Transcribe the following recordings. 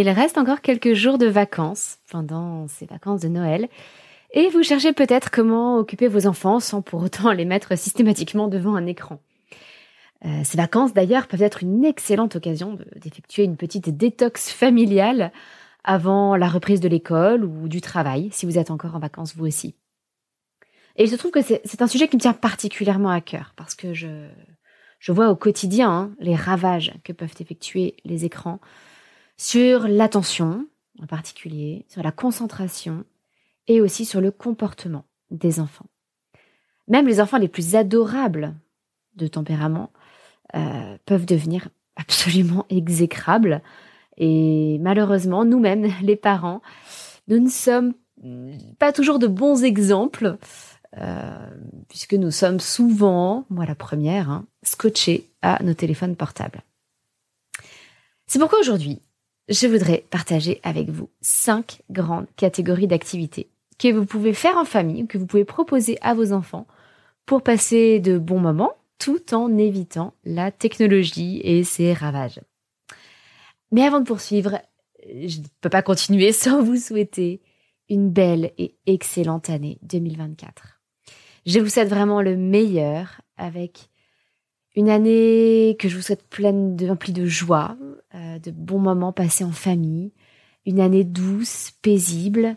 il reste encore quelques jours de vacances pendant ces vacances de Noël. Et vous cherchez peut-être comment occuper vos enfants sans pour autant les mettre systématiquement devant un écran. Euh, ces vacances d'ailleurs peuvent être une excellente occasion d'effectuer une petite détox familiale avant la reprise de l'école ou du travail, si vous êtes encore en vacances vous aussi. Et il se trouve que c'est un sujet qui me tient particulièrement à cœur, parce que je, vois au quotidien hein, les ravages que peuvent effectuer les écrans sur l'attention en particulier, sur la concentration et aussi sur le comportement des enfants. Même les enfants les plus adorables de tempérament euh, peuvent devenir absolument exécrables. Et malheureusement, nous-mêmes, les parents, nous ne sommes pas toujours de bons exemples, euh, puisque nous sommes souvent, moi la première, hein, scotchés à nos téléphones portables. C'est pourquoi aujourd'hui, je voudrais partager avec vous cinq grandes catégories d'activités que vous pouvez faire en famille ou que vous pouvez proposer à vos enfants pour passer de bons moments tout en évitant la technologie et ses ravages. Mais avant de poursuivre, je ne peux pas continuer sans vous souhaiter une belle et excellente année 2024. Je vous souhaite vraiment le meilleur avec une année que je vous souhaite pleine de, de joie, euh, de bons moments passés en famille. Une année douce, paisible,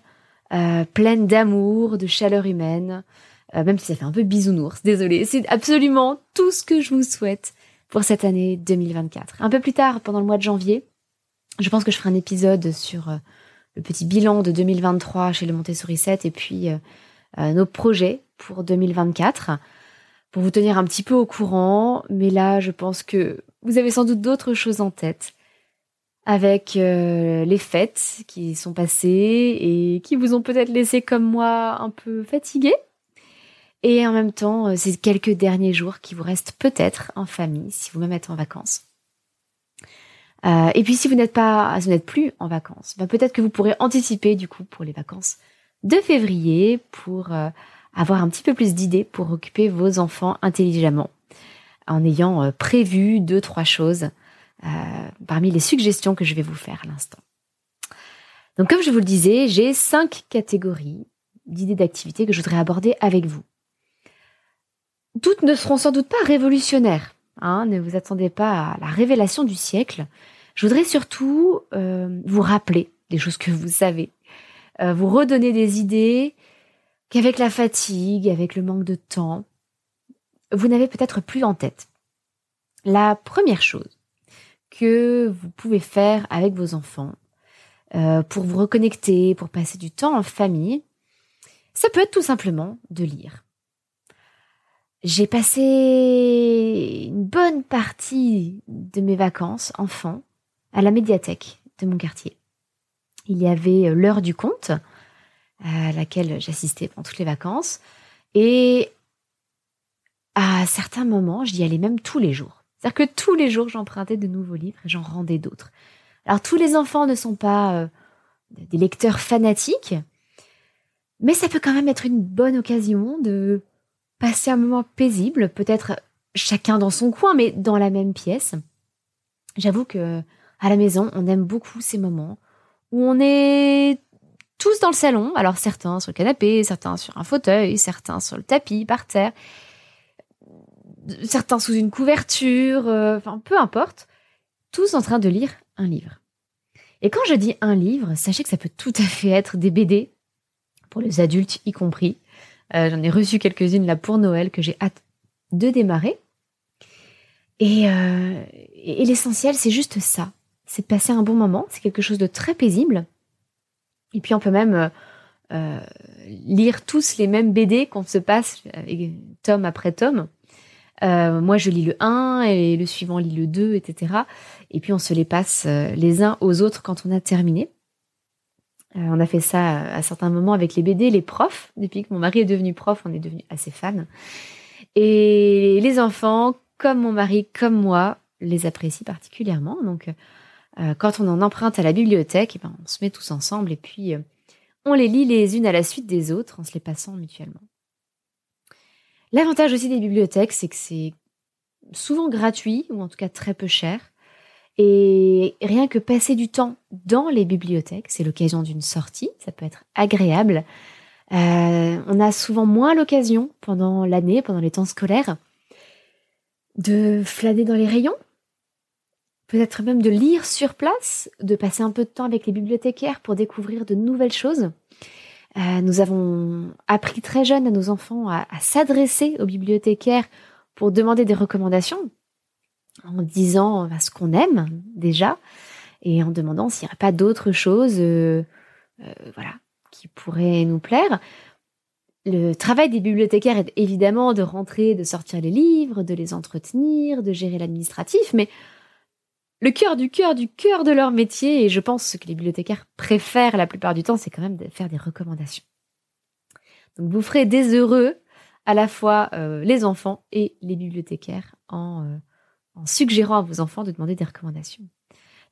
euh, pleine d'amour, de chaleur humaine. Euh, même si ça fait un peu bisounours, désolé. C'est absolument tout ce que je vous souhaite pour cette année 2024. Un peu plus tard, pendant le mois de janvier, je pense que je ferai un épisode sur le petit bilan de 2023 chez le Montessori 7 et puis nos projets pour 2024 pour vous tenir un petit peu au courant. Mais là, je pense que vous avez sans doute d'autres choses en tête avec euh, les fêtes qui sont passées et qui vous ont peut-être laissé comme moi un peu fatigué. Et en même temps, ces quelques derniers jours qui vous restent peut-être en famille, si vous-même êtes en vacances. et puis si vous n'êtes pas, vous n'êtes plus en vacances, bah, peut-être que vous pourrez anticiper du coup pour les vacances de février pour avoir un petit peu plus d'idées pour occuper vos enfants intelligemment en ayant euh, prévu deux, trois choses euh, parmi les suggestions que je vais vous faire à l'instant. Donc comme je vous le disais, j'ai cinq catégories d'idées d'activités que je voudrais aborder avec vous. Toutes ne seront sans doute pas révolutionnaires. Hein, ne vous attendez pas à la révélation du siècle. Je voudrais surtout euh, vous rappeler des choses que vous savez, vous redonner des idées qu'avec la fatigue, avec le manque de temps, vous n'avez peut-être plus en tête. La première chose que vous pouvez faire avec vos enfants euh, pour vous reconnecter, pour passer du temps en famille, ça peut être tout simplement de lire. J'ai passé une bonne partie de mes vacances enfants à la médiathèque de mon quartier. Il y avait l'heure du conte, à laquelle j'assistais pendant toutes les vacances, et à certains moments, j'y allais même tous les jours. C'est-à-dire que tous les jours, j'empruntais de nouveaux livres et j'en rendais d'autres. Alors, tous les enfants ne sont pas euh, des lecteurs fanatiques, mais ça peut quand même être une bonne occasion de passer un moment paisible, peut-être chacun dans son coin, mais dans la même pièce. J'avoue que à la maison, on aime beaucoup ces moments où on est tous dans le salon, alors certains sur le canapé, certains sur un fauteuil, certains sur le tapis, par terre, certains sous une couverture, euh, enfin peu importe, tous en train de lire un livre. Et quand je dis un livre, sachez que ça peut tout à fait être des BD, pour les adultes y compris. Euh, j'en ai reçu quelques-unes là pour Noël que j'ai hâte de démarrer. Et, euh, et l'essentiel, c'est juste ça. C'est de passer un bon moment. C'est quelque chose de très paisible. Et puis on peut même lire tous les mêmes BD qu'on se passe tome après tome. Euh, moi, je lis le 1 et le suivant lit le 2, etc. Et puis, on se les passe euh, les uns aux autres quand on a terminé. Euh, on a fait ça à certains moments avec les BD, les profs. Depuis que mon mari est devenu prof, on est devenu assez fans. Et les enfants, comme mon mari, comme moi, les apprécient particulièrement. Donc, quand on en emprunte à la bibliothèque, eh ben, on se met tous ensemble et puis on les lit les unes à la suite des autres en se les passant mutuellement. L'avantage aussi des bibliothèques, c'est que c'est souvent gratuit, ou en tout cas très peu cher. Et rien que passer du temps dans les bibliothèques, c'est l'occasion d'une sortie, ça peut être agréable. Euh, on a souvent moins l'occasion pendant l'année, pendant les temps scolaires, de flâner dans les rayons, peut-être même de lire sur place, de passer un peu de temps avec les bibliothécaires pour découvrir de nouvelles choses. Euh, nous avons appris très jeune à nos enfants à, s'adresser aux bibliothécaires pour demander des recommandations, en disant ce qu'on aime déjà, et en demandant s'il n'y aurait pas d'autres choses euh, euh, voilà, qui pourraient nous plaire. Le travail des bibliothécaires est évidemment de rentrer, de sortir les livres, de les entretenir, de gérer l'administratif, mais le cœur du cœur du cœur de leur métier, et je pense ce que les bibliothécaires préfèrent la plupart du temps, c'est quand même de faire des recommandations. Donc vous ferez des heureux à la fois euh, les enfants et les bibliothécaires en, euh, en, suggérant à vos enfants de demander des recommandations.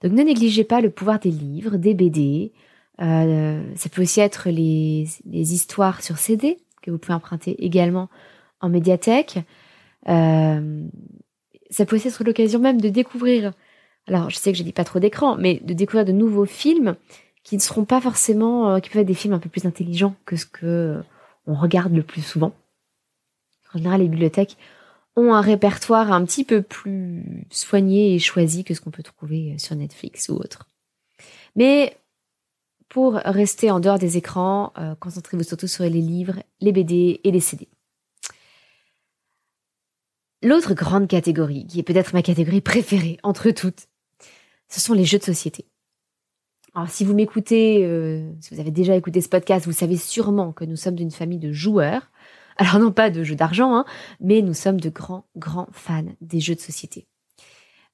Donc ne négligez pas le pouvoir des livres, des BD. Euh, ça peut aussi être les, les, histoires sur CD que vous pouvez emprunter également en médiathèque. ça peut aussi être l'occasion même de découvrir alors je sais que je dis pas trop d'écran, mais de découvrir de nouveaux films qui ne seront pas forcément, euh, qui peuvent être des films un peu plus intelligents que ce que euh, on regarde le plus souvent. En général, les bibliothèques ont un répertoire un petit peu plus soigné et choisi que ce qu'on peut trouver euh, sur Netflix ou autre. Mais pour rester en dehors des écrans, concentrez-vous surtout sur les livres, les BD et les CD. L'autre grande catégorie, qui est peut-être ma catégorie préférée entre toutes, ce sont les jeux de société. Alors si vous m'écoutez, euh, si vous avez déjà écouté ce podcast, vous savez sûrement que nous sommes d'une famille de joueurs. Alors non pas de jeux d'argent, hein, mais nous sommes de grands, grands fans des jeux de société.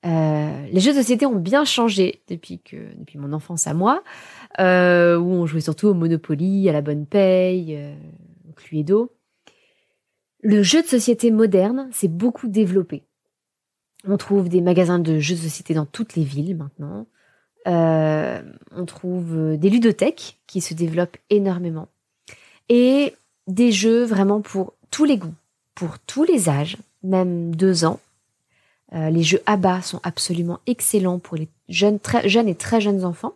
Euh, les jeux de société ont bien changé depuis que depuis mon enfance à moi, euh, où on jouait surtout au Monopoly, à la bonne paye, au Cluedo. Le jeu de société moderne s'est beaucoup développé. On trouve des magasins de jeux de société dans toutes les villes maintenant. Euh, on trouve des ludothèques qui se développent énormément. Et des jeux vraiment pour tous les goûts, pour tous les âges, même deux ans. Euh, les jeux ABBA sont absolument excellents pour les jeunes, très, jeunes et très jeunes enfants.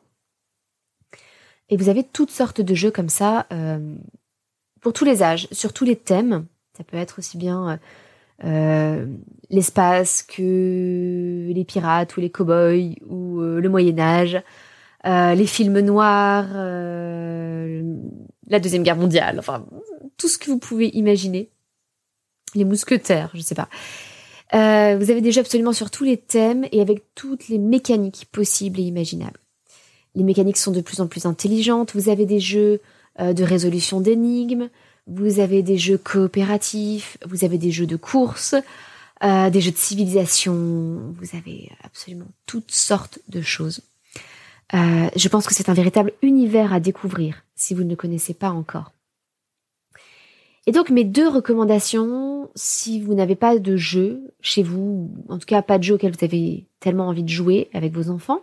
Et vous avez toutes sortes de jeux comme ça euh, pour tous les âges, sur tous les thèmes. Ça peut être aussi bien euh, l'espace que les pirates ou les cow-boys ou le Moyen Âge, les films noirs, la Deuxième Guerre mondiale, enfin tout ce que vous pouvez imaginer. Les mousquetaires, je sais pas. Euh, vous avez des jeux absolument sur tous les thèmes et avec toutes les mécaniques possibles et imaginables. Les mécaniques sont de plus en plus intelligentes. Vous avez des jeux euh, de résolution d'énigmes, vous avez des jeux coopératifs, vous avez des jeux de course, euh, des jeux de civilisation. Vous avez absolument toutes sortes de choses. je pense que c'est un véritable univers à découvrir si vous ne le connaissez pas encore. Et donc mes deux recommandations, si vous n'avez pas de jeu chez vous, en tout cas pas de jeu auquel vous avez tellement envie de jouer avec vos enfants,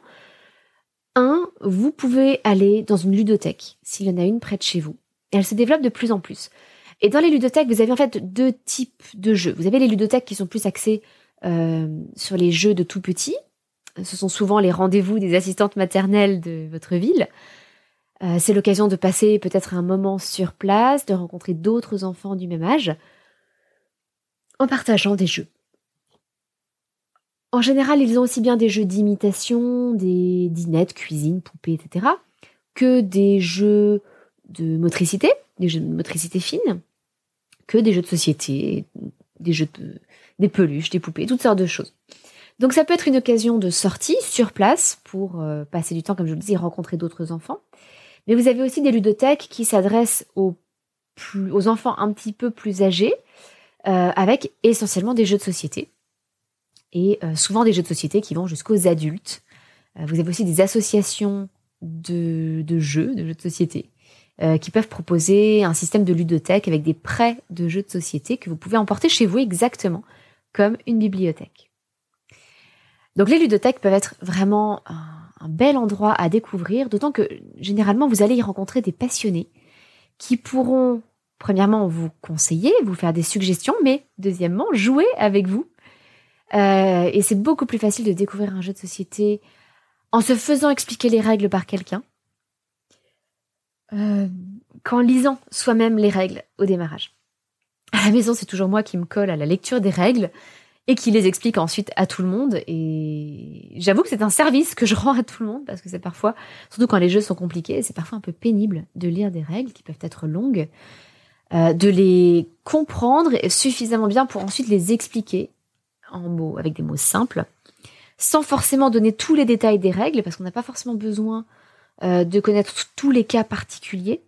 un, vous pouvez aller dans une ludothèque, s'il y en a une près de chez vous. Elle se développe de plus en plus. Et dans les ludothèques, vous avez en fait deux types de jeux. Vous avez les ludothèques qui sont plus axées euh, sur les jeux de tout petit. Ce sont souvent les rendez-vous des assistantes maternelles de votre ville. Euh, c'est l'occasion de passer peut-être un moment sur place, de rencontrer d'autres enfants du même âge, en partageant des jeux. En général, ils ont aussi bien des jeux d'imitation, des dinettes, cuisine, poupées, etc., que des jeux de motricité, des jeux de motricité fine, que des jeux de société, des jeux de, des peluches, des poupées, toutes sortes de choses. Donc ça peut être une occasion de sortie sur place pour euh, passer du temps, comme je vous le dis, rencontrer d'autres enfants. Mais vous avez aussi des ludothèques qui s'adressent aux, aux enfants un petit peu plus âgés, euh, avec essentiellement des jeux de société. Et euh, souvent des jeux de société qui vont jusqu'aux adultes. Vous avez aussi des associations de, de jeux, de jeux de société, qui peuvent proposer un système de ludothèque avec des prêts de jeux de société que vous pouvez emporter chez vous exactement comme une bibliothèque. Donc les ludothèques peuvent être vraiment un bel endroit à découvrir, d'autant que généralement vous allez y rencontrer des passionnés qui pourront, premièrement, vous conseiller, vous faire des suggestions, mais deuxièmement, jouer avec vous. Euh, et c'est beaucoup plus facile de découvrir un jeu de société en se faisant expliquer les règles par quelqu'un euh, qu'en lisant soi-même les règles au démarrage. À la maison, c'est toujours moi qui me colle à la lecture des règles et qui les explique ensuite à tout le monde. Et j'avoue que c'est un service que je rends à tout le monde parce que c'est parfois, surtout quand les jeux sont compliqués, c'est parfois un peu pénible de lire des règles qui peuvent être longues, euh, de les comprendre suffisamment bien pour ensuite les expliquer en mots, avec des mots simples, sans forcément donner tous les détails des règles parce qu'on n'a pas forcément besoin euh, de connaître tous les cas particuliers.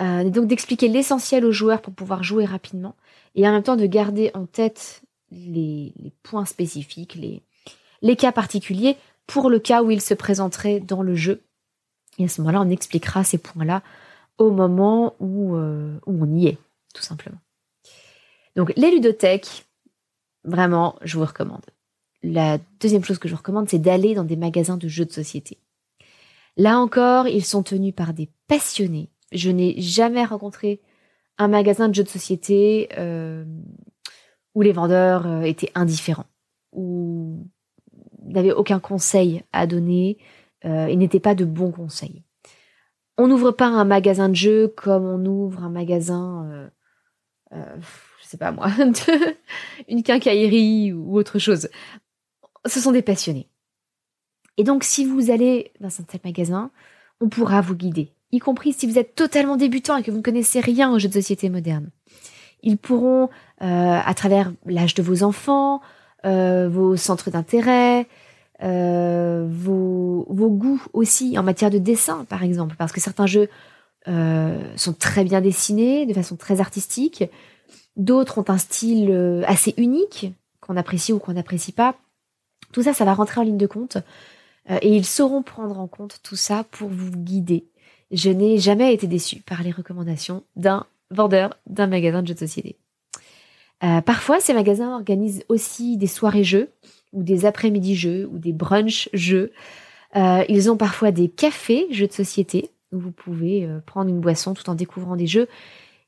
Euh, et donc d'expliquer l'essentiel aux joueurs pour pouvoir jouer rapidement et en même temps de garder en tête les, points spécifiques, les, cas particuliers pour le cas où il se présenterait dans le jeu. Et à ce moment-là, on expliquera ces points-là au moment où, euh, où on y est, tout simplement. Donc les ludothèques, vraiment, je vous recommande. La deuxième chose que je vous recommande, c'est d'aller dans des magasins de jeux de société. Là encore, ils sont tenus par des passionnés. Je n'ai jamais rencontré un magasin de jeux de société euh, où les vendeurs euh, étaient indifférents, où n'avaient aucun conseil à donner euh, et n'étaient pas de bons conseils. On n'ouvre pas un magasin de jeux comme on ouvre un magasin, je sais pas moi, une quincaillerie ou autre chose. Ce sont des passionnés. Et donc, si vous allez dans un tel magasin, on pourra vous guider, y compris si vous êtes totalement débutant et que vous ne connaissez rien aux jeux de société modernes. Ils pourront, euh, à travers l'âge de vos enfants, euh, vos centres d'intérêt, euh, vos, vos, goûts aussi en matière de dessin, par exemple, parce que certains jeux sont très bien dessinés, de façon très artistique. D'autres ont un style assez unique, qu'on apprécie ou qu'on n'apprécie pas. Tout ça, ça va rentrer en ligne de compte. Et ils sauront prendre en compte tout ça pour vous guider. Je n'ai jamais été déçue par les recommandations d'un vendeur d'un magasin de jeux de société. Euh, parfois, ces magasins organisent aussi des soirées jeux ou des après-midi jeux ou des brunchs jeux. Euh, ils ont parfois des cafés jeux de société où vous pouvez euh, prendre une boisson tout en découvrant des jeux.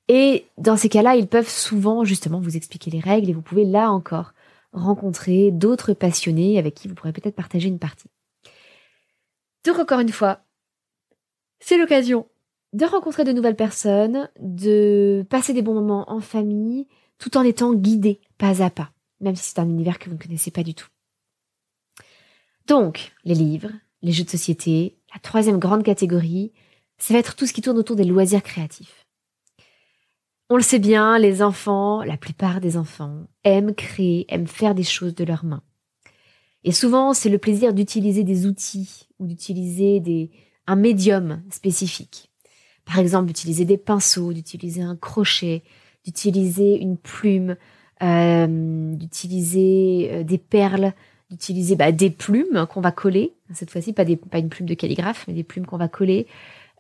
Et dans ces cas-là, ils peuvent souvent justement vous expliquer les règles et vous pouvez là encore rencontrer d'autres passionnés avec qui vous pourrez peut-être partager une partie. Donc encore une fois, c'est l'occasion de rencontrer de nouvelles personnes, de passer des bons moments en famille, tout en étant guidé pas à pas, même si c'est un univers que vous ne connaissez pas du tout. Donc, les livres, les jeux de société, la troisième grande catégorie, ça va être tout ce qui tourne autour des loisirs créatifs. On le sait bien, les enfants, la plupart des enfants, aiment créer, aiment faire des choses de leurs mains. Et souvent, c'est le plaisir d'utiliser des outils ou d'utiliser des, un médium spécifique. Par exemple, d'utiliser des pinceaux, d'utiliser un crochet, d'utiliser une plume, euh, d'utiliser euh, des perles, d'utiliser bah, des plumes qu'on va coller. Cette fois-ci, pas, pas une plume de calligraphe, mais des plumes qu'on va coller.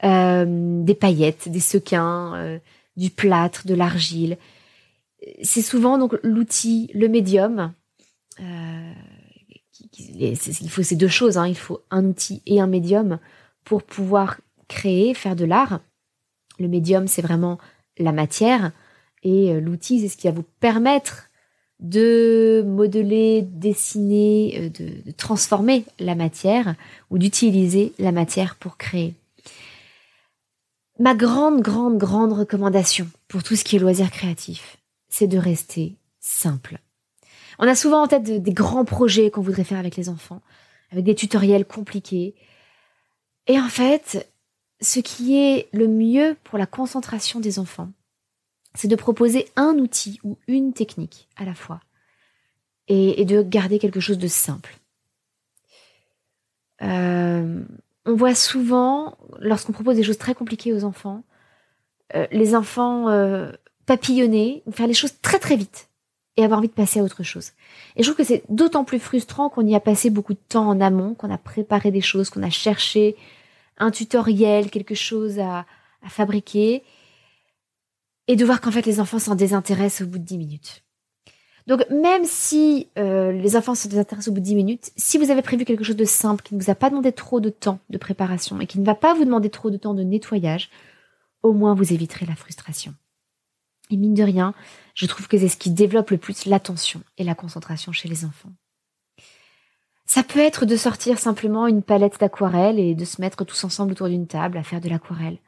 Euh, des paillettes, des sequins, du plâtre, de l'argile. C'est souvent donc l'outil, le médium. Il faut ces deux choses. Hein. Il faut un outil et un médium pour pouvoir créer, faire de l'art. Le médium, c'est vraiment la matière. Et euh, l'outil, c'est ce qui va vous permettre de modeler, dessiner, euh, de, transformer la matière ou d'utiliser la matière pour créer. Ma grande, grande, grande recommandation pour tout ce qui est loisir créatif, c'est de rester simple. On a souvent en tête des grands projets qu'on voudrait faire avec les enfants, avec des tutoriels compliqués. Et en fait, ce qui est le mieux pour la concentration des enfants, c'est de proposer un outil ou une technique à la fois et, de garder quelque chose de simple. Euh, on voit souvent, lorsqu'on propose des choses très compliquées aux enfants, euh, les enfants euh, papillonner, faire les choses très très vite et avoir envie de passer à autre chose. Et je trouve que c'est d'autant plus frustrant qu'on y a passé beaucoup de temps en amont, qu'on a préparé des choses, qu'on a cherché un tutoriel, quelque chose à, fabriquer, et de voir qu'en fait les enfants s'en désintéressent au bout de 10 minutes. Donc même si euh, les enfants se désintéressent au bout de 10 minutes, si vous avez prévu quelque chose de simple, qui ne vous a pas demandé trop de temps de préparation et qui ne va pas vous demander trop de temps de nettoyage, au moins vous éviterez la frustration. Et mine de rien, je trouve que c'est ce qui développe le plus l'attention et la concentration chez les enfants. Ça peut être de sortir simplement une palette d'aquarelle et de se mettre tous ensemble autour d'une table à faire de l'aquarelle.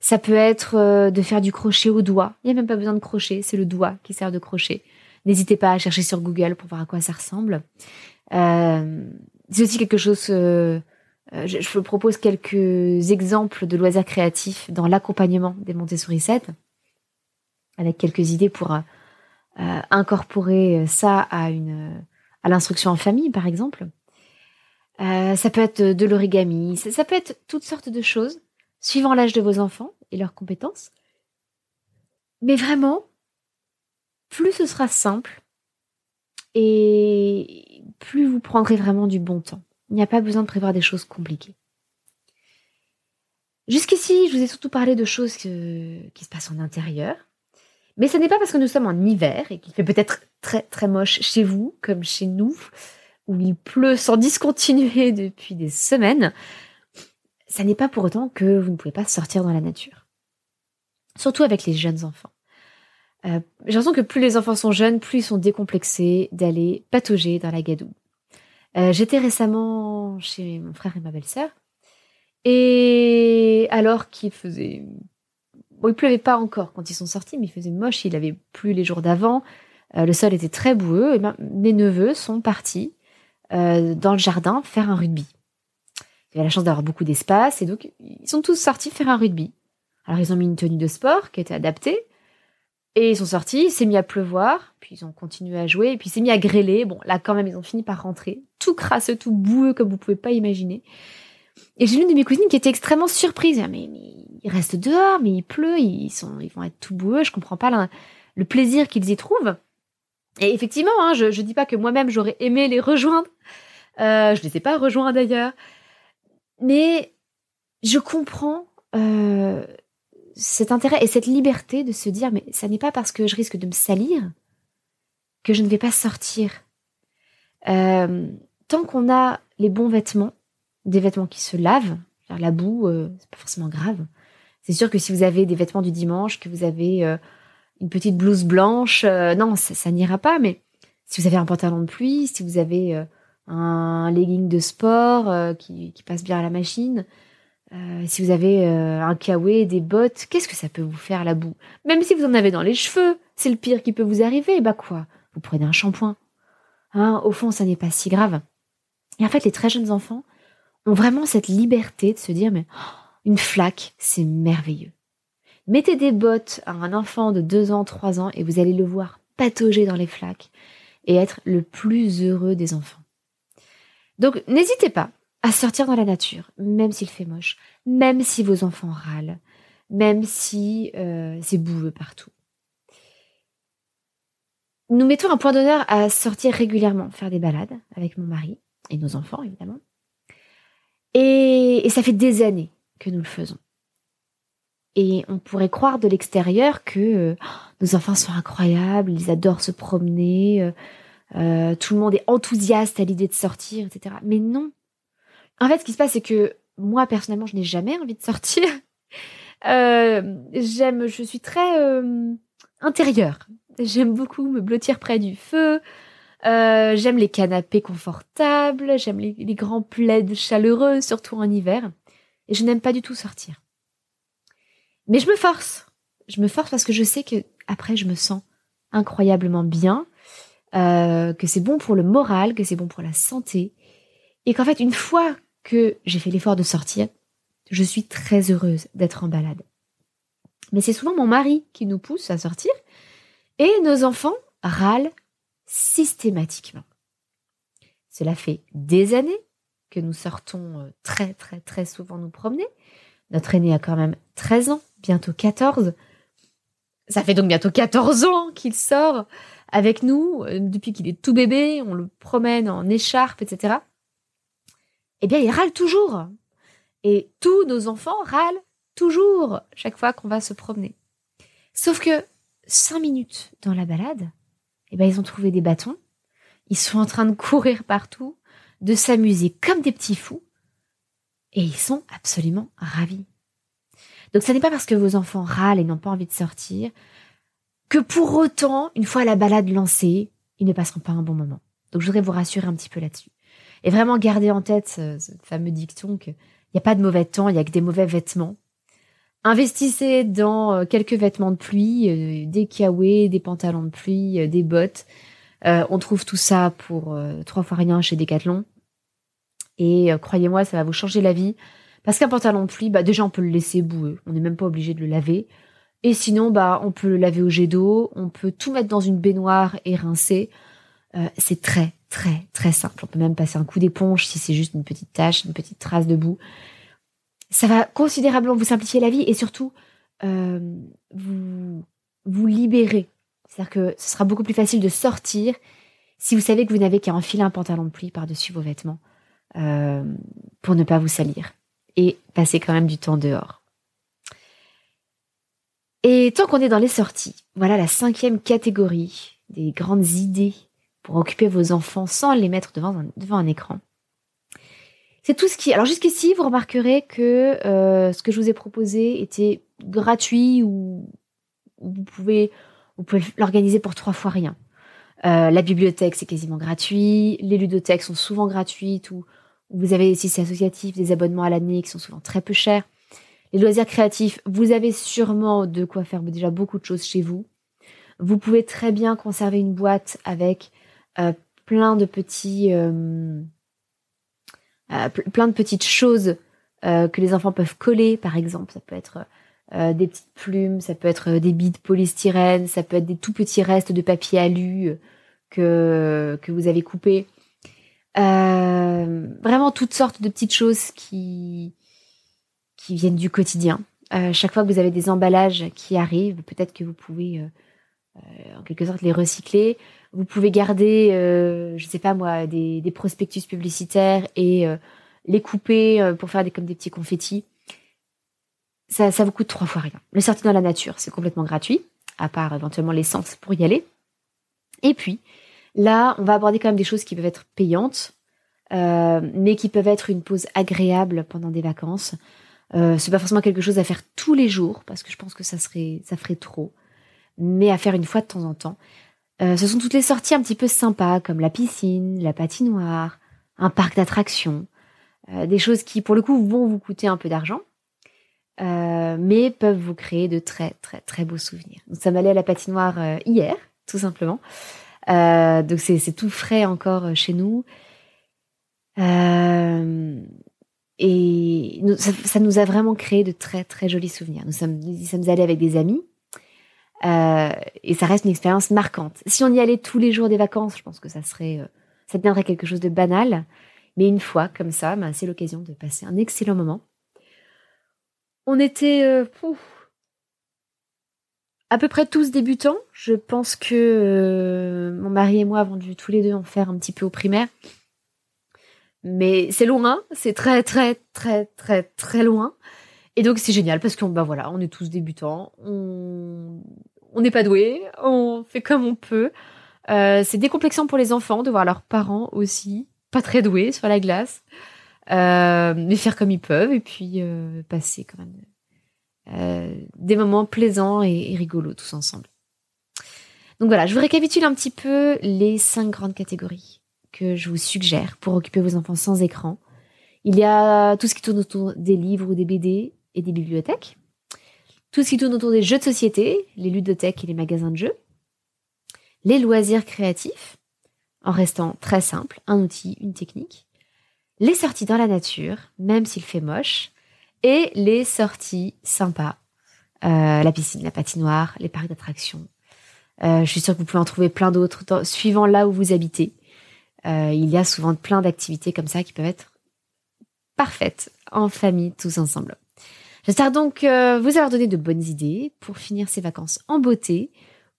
Ça peut être euh, de faire du crochet au doigt. Il n'y a même pas besoin de crochet, c'est le doigt qui sert de crochet. N'hésitez pas à chercher sur Google pour voir à quoi ça ressemble. Euh, c'est aussi quelque chose. Euh, je, propose quelques exemples de loisirs créatifs dans l'accompagnement des Montessori 7, avec quelques idées pour incorporer ça à une à l'instruction en famille, par exemple. ça peut être de l'origami, ça peut être toutes sortes de choses suivant l'âge de vos enfants et leurs compétences. Mais vraiment, plus ce sera simple et plus vous prendrez vraiment du bon temps. Il n'y a pas besoin de prévoir des choses compliquées. Jusqu'ici, je vous ai surtout parlé de choses qui se passent en intérieur. Mais ce n'est pas parce que nous sommes en hiver et qu'il fait peut-être très très moche chez vous, comme chez nous, où il pleut sans discontinuer depuis des semaines, ça n'est pas pour autant que vous ne pouvez pas sortir dans la nature. Surtout avec les jeunes enfants. Euh, j'ai l'impression que plus les enfants sont jeunes, plus ils sont décomplexés d'aller patauger dans la gadoue. Euh, j'étais récemment chez mon frère et ma belle-sœur, et alors qu'il faisait... Bon, il pleuvait pas encore quand ils sont sortis, mais il faisait moche, il avait plu les jours d'avant, euh, le sol était très boueux, et ben, mes neveux sont partis dans le jardin faire un rugby. Il avait la chance d'avoir beaucoup d'espace et donc ils sont tous sortis faire un rugby. Alors ils ont mis une tenue de sport qui était adaptée et ils sont sortis, il s'est mis à pleuvoir, puis ils ont continué à jouer et puis il s'est mis à grêler. Bon, là quand même ils ont fini par rentrer, tout crasseux, tout boueux comme vous pouvez pas imaginer. Et j'ai l'une de mes cousines qui était extrêmement surprise. Mais, ils restent dehors, mais il pleut, ils sont, ils vont être tout boueux. Je comprends pas le plaisir qu'ils y trouvent. Et effectivement, hein, je, je dis pas que moi-même j'aurais aimé les rejoindre. Euh, je les ai pas rejoints d'ailleurs. Mais je comprends cet intérêt et cette liberté de se dire, mais ça n'est pas parce que je risque de me salir que je ne vais pas sortir. Euh, tant qu'on a les bons vêtements, des vêtements qui se lavent, la boue, euh, c'est pas forcément grave. C'est sûr que si vous avez des vêtements du dimanche, que vous avez euh, une petite blouse blanche, non, ça, n'ira pas. Mais si vous avez un pantalon de pluie, si vous avez un legging de sport qui, qui, passe bien à la machine, si vous avez un kawaii, des bottes, qu'est-ce que ça peut vous faire la boue? Même si vous en avez dans les cheveux, c'est le pire qui peut vous arriver. Bah quoi? Vous prenez un shampoing. Hein, au fond, ça n'est pas si grave. Et en fait, les très jeunes enfants ont vraiment cette liberté de se dire, mais oh, une flaque, c'est merveilleux. Mettez des bottes à un enfant de 2 ans, 3 ans, et vous allez le voir patauger dans les flaques et être le plus heureux des enfants. Donc, n'hésitez pas à sortir dans la nature, même s'il fait moche, même si vos enfants râlent, même si euh, c'est boueux partout. Nous mettons un point d'honneur à sortir régulièrement, faire des balades avec mon mari et nos enfants, évidemment. Et, ça fait des années que nous le faisons. Et on pourrait croire de l'extérieur que euh, nos enfants sont incroyables, ils adorent se promener, euh, euh, tout le monde est enthousiaste à l'idée de sortir, etc. Mais non. En fait, ce qui se passe, c'est que moi, personnellement, je n'ai jamais envie de sortir. j'aime, je suis très intérieure. J'aime beaucoup me blottir près du feu. Euh, j'aime les canapés confortables. J'aime les, grands plaids chaleureux, surtout en hiver. Et je n'aime pas du tout sortir. Mais je me force. Je me force parce que je sais que après je me sens incroyablement bien, euh, que c'est bon pour le moral, que c'est bon pour la santé, et qu'en fait une fois que j'ai fait l'effort de sortir, je suis très heureuse d'être en balade. Mais c'est souvent mon mari qui nous pousse à sortir et nos enfants râlent systématiquement. Cela fait des années que nous sortons euh, très très très souvent nous promener. Notre aîné a quand même 13 ans, bientôt 14. Ça fait donc bientôt 14 ans qu'il sort avec nous. Euh, depuis qu'il est tout bébé, on le promène en écharpe, etc. Eh bien, il râle toujours. Et tous nos enfants râlent toujours chaque fois qu'on va se promener. Sauf que cinq minutes dans la balade, eh ben, ils ont trouvé des bâtons. Ils sont en train de courir partout, de s'amuser comme des petits fous. Et ils sont absolument ravis. Donc ce n'est pas parce que vos enfants râlent et n'ont pas envie de sortir que pour autant, une fois la balade lancée, ils ne passeront pas un bon moment. Donc je voudrais vous rassurer un petit peu là-dessus. Et vraiment garder en tête ce, ce fameux dicton qu'il n'y a pas de mauvais temps, il n'y a que des mauvais vêtements. Investissez dans euh, quelques vêtements de pluie, euh, des kiawés, des pantalons de pluie, euh, des bottes. on trouve tout ça pour trois fois rien chez Decathlon. Et croyez-moi, ça va vous changer la vie. Parce qu'un pantalon de pluie, bah déjà on peut le laisser boueux. On n'est même pas obligé de le laver. Et sinon, bah on peut le laver au jet d'eau. On peut tout mettre dans une baignoire et rincer. c'est très très très simple. On peut même passer un coup d'éponge si c'est juste une petite tache, une petite trace de boue ça va considérablement vous simplifier la vie et surtout euh, vous, vous libérer. C'est-à-dire que ce sera beaucoup plus facile de sortir si vous savez que vous n'avez qu'à enfiler un pantalon de pluie par-dessus vos vêtements euh, pour ne pas vous salir et passer quand même du temps dehors. Et tant qu'on est dans les sorties, voilà la cinquième catégorie des grandes idées pour occuper vos enfants sans les mettre devant devant un écran. C'est tout ce qui. Alors jusqu'ici, vous remarquerez que euh, ce que je vous ai proposé était gratuit ou vous pouvez vous pouvez l'organiser pour trois fois rien. Euh, la bibliothèque, c'est quasiment gratuit. Les ludothèques sont souvent gratuites ou vous avez, si c'est associatif, des abonnements à l'année qui sont souvent très peu chers. Les loisirs créatifs, vous avez sûrement de quoi faire déjà beaucoup de choses chez vous. Vous pouvez très bien conserver une boîte avec euh, plein de petits plein de petites choses euh, que les enfants peuvent coller, par exemple. Ça peut être euh, des petites plumes, ça peut être des billes de polystyrène, ça peut être des tout petits restes de papier alu que, que vous avez coupés. vraiment toutes sortes de petites choses qui viennent du quotidien. chaque fois que vous avez des emballages qui arrivent, peut-être que vous pouvez en quelque sorte les recycler. Vous pouvez garder, euh, je sais pas moi, des, prospectus publicitaires et euh, les couper euh, pour faire des, comme des petits confettis. Ça, ça vous coûte trois fois rien. Le sortir dans la nature, c'est complètement gratuit, à part éventuellement l'essence pour y aller. Et puis, là, on va aborder quand même des choses qui peuvent être payantes, mais qui peuvent être une pause agréable pendant des vacances. Euh, c'est pas forcément quelque chose à faire tous les jours, parce que je pense que ça serait, ça ferait trop, mais à faire une fois de temps en temps. Euh, ce sont toutes les sorties un petit peu sympas, comme la piscine, la patinoire, un parc d'attractions, euh, des choses qui, pour le coup, vont vous coûter un peu d'argent, euh, mais peuvent vous créer de très, très, très beaux souvenirs. Nous sommes allés à la patinoire hier, tout simplement. donc c'est tout frais encore chez nous. et ça, nous a vraiment créé de très, très jolis souvenirs. Nous sommes, nous sommes allés avec des amis. Et ça reste une expérience marquante. Si on y allait tous les jours des vacances, je pense que ça serait ça deviendrait quelque chose de banal. Mais une fois, comme ça, ben, c'est l'occasion de passer un excellent moment. On était euh, à peu près tous débutants. Je pense que euh, mon mari et moi avons dû tous les deux en faire un petit peu au primaire. Mais c'est loin, c'est très très très très très loin. Et donc c'est génial parce qu'on bah voilà, on est tous débutants, n'est pas doué, on fait comme on peut. Euh, c'est décomplexant pour les enfants de voir leurs parents aussi pas très doués sur la glace, euh, mais faire comme ils peuvent et puis euh, passer quand même des moments plaisants et, rigolos tous ensemble. Donc voilà, je vous récapitule un petit peu les cinq grandes catégories que je vous suggère pour occuper vos enfants sans écran. Il y a tout ce qui tourne autour des livres ou des BD et des bibliothèques. Tout ce qui tourne autour des jeux de société, les ludothèques et les magasins de jeux les loisirs créatifs, en restant très simple, un outil, une technique, les sorties dans la nature, même s'il fait moche, et les sorties sympas, euh, la piscine, la patinoire, les parcs d'attractions. Euh, je suis sûre que vous pouvez en trouver plein d'autres, suivant là où vous habitez. Euh, il y a souvent plein d'activités comme ça qui peuvent être parfaites en famille, tous ensemble. J'espère donc vous avoir donné de bonnes idées pour finir ces vacances en beauté,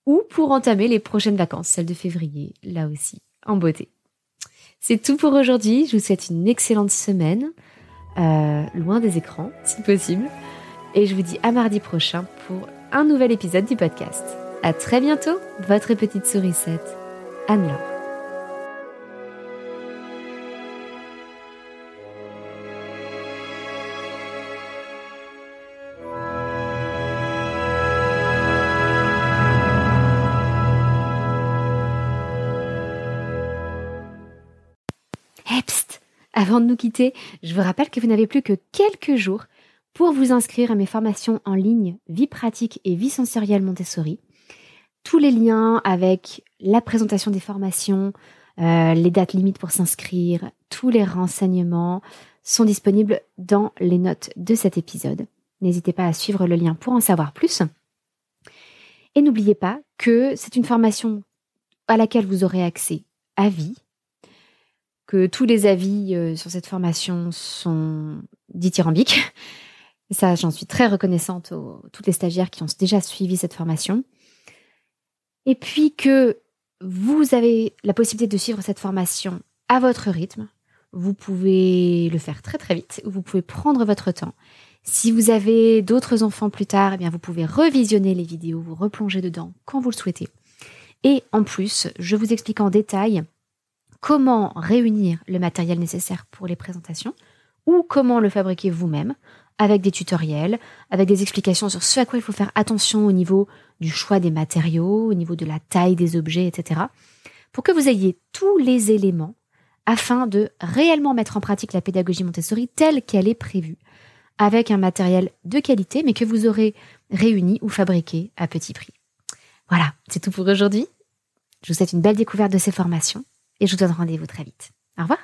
ou pour entamer les prochaines vacances, celles de février, là aussi, en beauté. C'est tout pour aujourd'hui. Je vous souhaite une excellente semaine, euh, loin des écrans, si possible. Et je vous dis à mardi prochain pour un nouvel épisode du podcast. À très bientôt, votre petite sourisette, Anne-Laure. Avant de nous quitter, je vous rappelle que vous n'avez plus que quelques jours pour vous inscrire à mes formations en ligne Vie pratique et vie sensorielle Montessori. Tous les liens avec la présentation des formations, euh, les dates limites pour s'inscrire, tous les renseignements sont disponibles dans les notes de cet épisode. N'hésitez pas à suivre le lien pour en savoir plus. Et n'oubliez pas que c'est une formation à laquelle vous aurez accès à vie, que tous les avis euh, sur cette formation sont dithyrambiques. Ça, j'en suis très reconnaissante aux toutes les stagiaires qui ont déjà suivi cette formation. Et puis que vous avez la possibilité de suivre cette formation à votre rythme. Vous pouvez le faire très très vite. Vous pouvez prendre votre temps. Si vous avez d'autres enfants plus tard, eh bien vous pouvez revisionner les vidéos, vous replonger dedans quand vous le souhaitez. Et en plus, je vous explique en détail comment réunir le matériel nécessaire pour les présentations ou comment le fabriquer vous-même avec des tutoriels, avec des explications sur ce à quoi il faut faire attention au niveau du choix des matériaux, au niveau de la taille des objets, etc. Pour que vous ayez tous les éléments afin de réellement mettre en pratique la pédagogie Montessori telle qu'elle est prévue, avec un matériel de qualité, mais que vous aurez réuni ou fabriqué à petit prix. Voilà, c'est tout pour aujourd'hui. Je vous souhaite une belle découverte de ces formations et je vous donne rendez-vous très vite. Au revoir